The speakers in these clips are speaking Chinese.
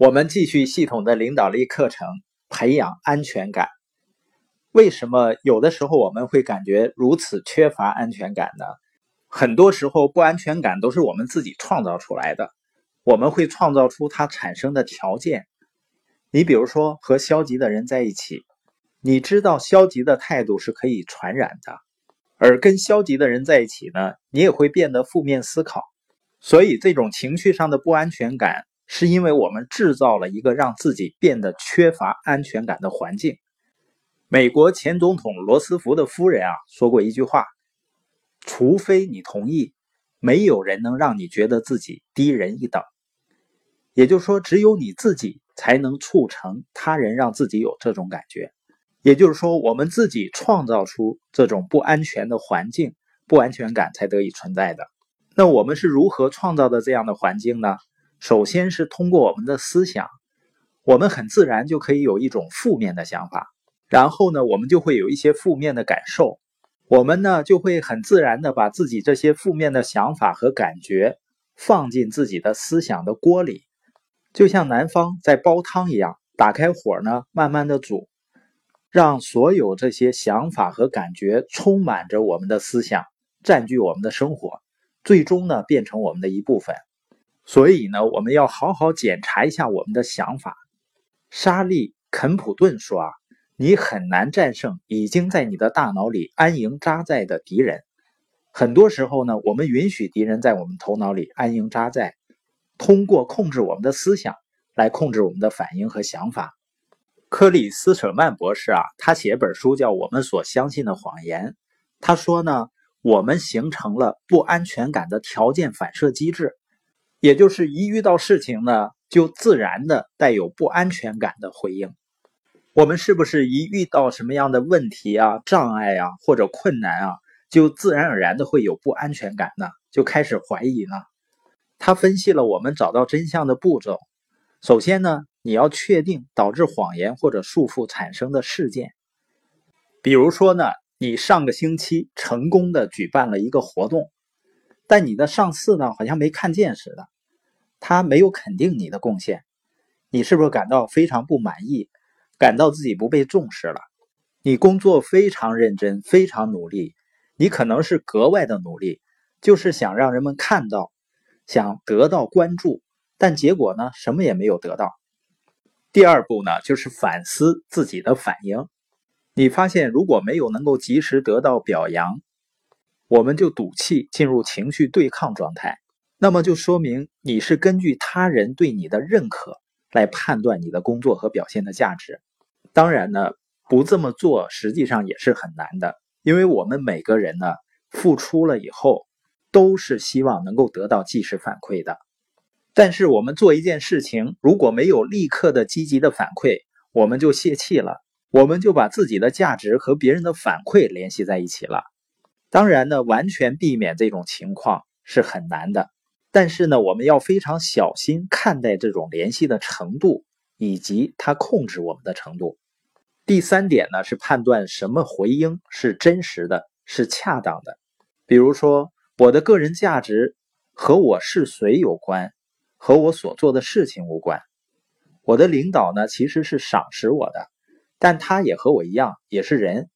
我们继续系统的领导力课程，培养安全感。为什么有的时候我们会感觉如此缺乏安全感呢？很多时候，不安全感都是我们自己创造出来的。我们会创造出它产生的条件。你比如说，和消极的人在一起，你知道消极的态度是可以传染的，而跟消极的人在一起呢，你也会变得负面思考。所以，这种情绪上的不安全感。是因为我们制造了一个让自己变得缺乏安全感的环境。美国前总统罗斯福的夫人啊说过一句话：“除非你同意，没有人能让你觉得自己低人一等。”也就是说，只有你自己才能促成他人让自己有这种感觉。也就是说，我们自己创造出这种不安全的环境，不安全感才得以存在的。那我们是如何创造的这样的环境呢？首先是通过我们的思想，我们很自然就可以有一种负面的想法，然后呢，我们就会有一些负面的感受，我们呢就会很自然的把自己这些负面的想法和感觉放进自己的思想的锅里，就像南方在煲汤一样，打开火呢，慢慢的煮，让所有这些想法和感觉充满着我们的思想，占据我们的生活，最终呢变成我们的一部分。所以呢，我们要好好检查一下我们的想法。沙利·肯普顿说：“啊，你很难战胜已经在你的大脑里安营扎寨的敌人。很多时候呢，我们允许敌人在我们头脑里安营扎寨，通过控制我们的思想来控制我们的反应和想法。”克里斯舍曼博士啊，他写本书叫《我们所相信的谎言》。他说呢，我们形成了不安全感的条件反射机制。也就是一遇到事情呢，就自然的带有不安全感的回应。我们是不是一遇到什么样的问题啊、障碍啊或者困难啊，就自然而然的会有不安全感呢？就开始怀疑呢？他分析了我们找到真相的步骤。首先呢，你要确定导致谎言或者束缚产生的事件。比如说呢，你上个星期成功的举办了一个活动。但你的上司呢，好像没看见似的，他没有肯定你的贡献，你是不是感到非常不满意，感到自己不被重视了？你工作非常认真，非常努力，你可能是格外的努力，就是想让人们看到，想得到关注，但结果呢，什么也没有得到。第二步呢，就是反思自己的反应，你发现如果没有能够及时得到表扬。我们就赌气进入情绪对抗状态，那么就说明你是根据他人对你的认可来判断你的工作和表现的价值。当然呢，不这么做实际上也是很难的，因为我们每个人呢付出了以后，都是希望能够得到即时反馈的。但是我们做一件事情，如果没有立刻的积极的反馈，我们就泄气了，我们就把自己的价值和别人的反馈联系在一起了。当然呢，完全避免这种情况是很难的。但是呢，我们要非常小心看待这种联系的程度以及它控制我们的程度。第三点呢，是判断什么回应是真实的，是恰当的。比如说，我的个人价值和我是谁有关，和我所做的事情无关。我的领导呢，其实是赏识我的，但他也和我一样，也是人。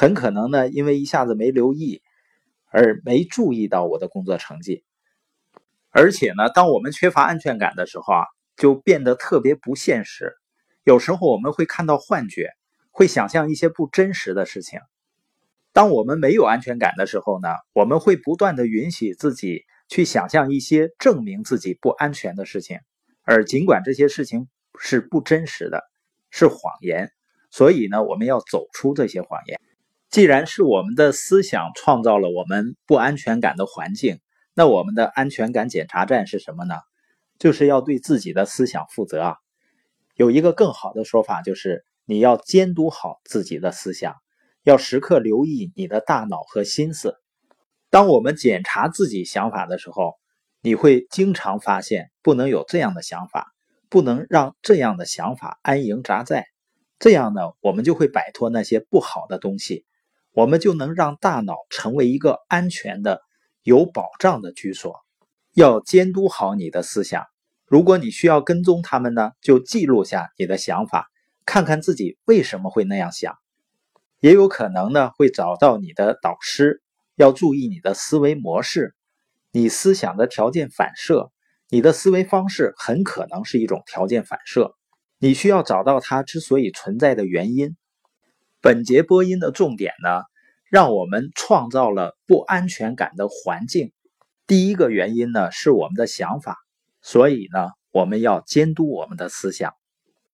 很可能呢，因为一下子没留意，而没注意到我的工作成绩。而且呢，当我们缺乏安全感的时候啊，就变得特别不现实。有时候我们会看到幻觉，会想象一些不真实的事情。当我们没有安全感的时候呢，我们会不断的允许自己去想象一些证明自己不安全的事情，而尽管这些事情是不真实的，是谎言。所以呢，我们要走出这些谎言。既然是我们的思想创造了我们不安全感的环境，那我们的安全感检查站是什么呢？就是要对自己的思想负责啊。有一个更好的说法，就是你要监督好自己的思想，要时刻留意你的大脑和心思。当我们检查自己想法的时候，你会经常发现不能有这样的想法，不能让这样的想法安营扎寨。这样呢，我们就会摆脱那些不好的东西。我们就能让大脑成为一个安全的、有保障的居所。要监督好你的思想，如果你需要跟踪他们呢，就记录下你的想法，看看自己为什么会那样想。也有可能呢，会找到你的导师。要注意你的思维模式，你思想的条件反射，你的思维方式很可能是一种条件反射。你需要找到它之所以存在的原因。本节播音的重点呢，让我们创造了不安全感的环境。第一个原因呢，是我们的想法，所以呢，我们要监督我们的思想。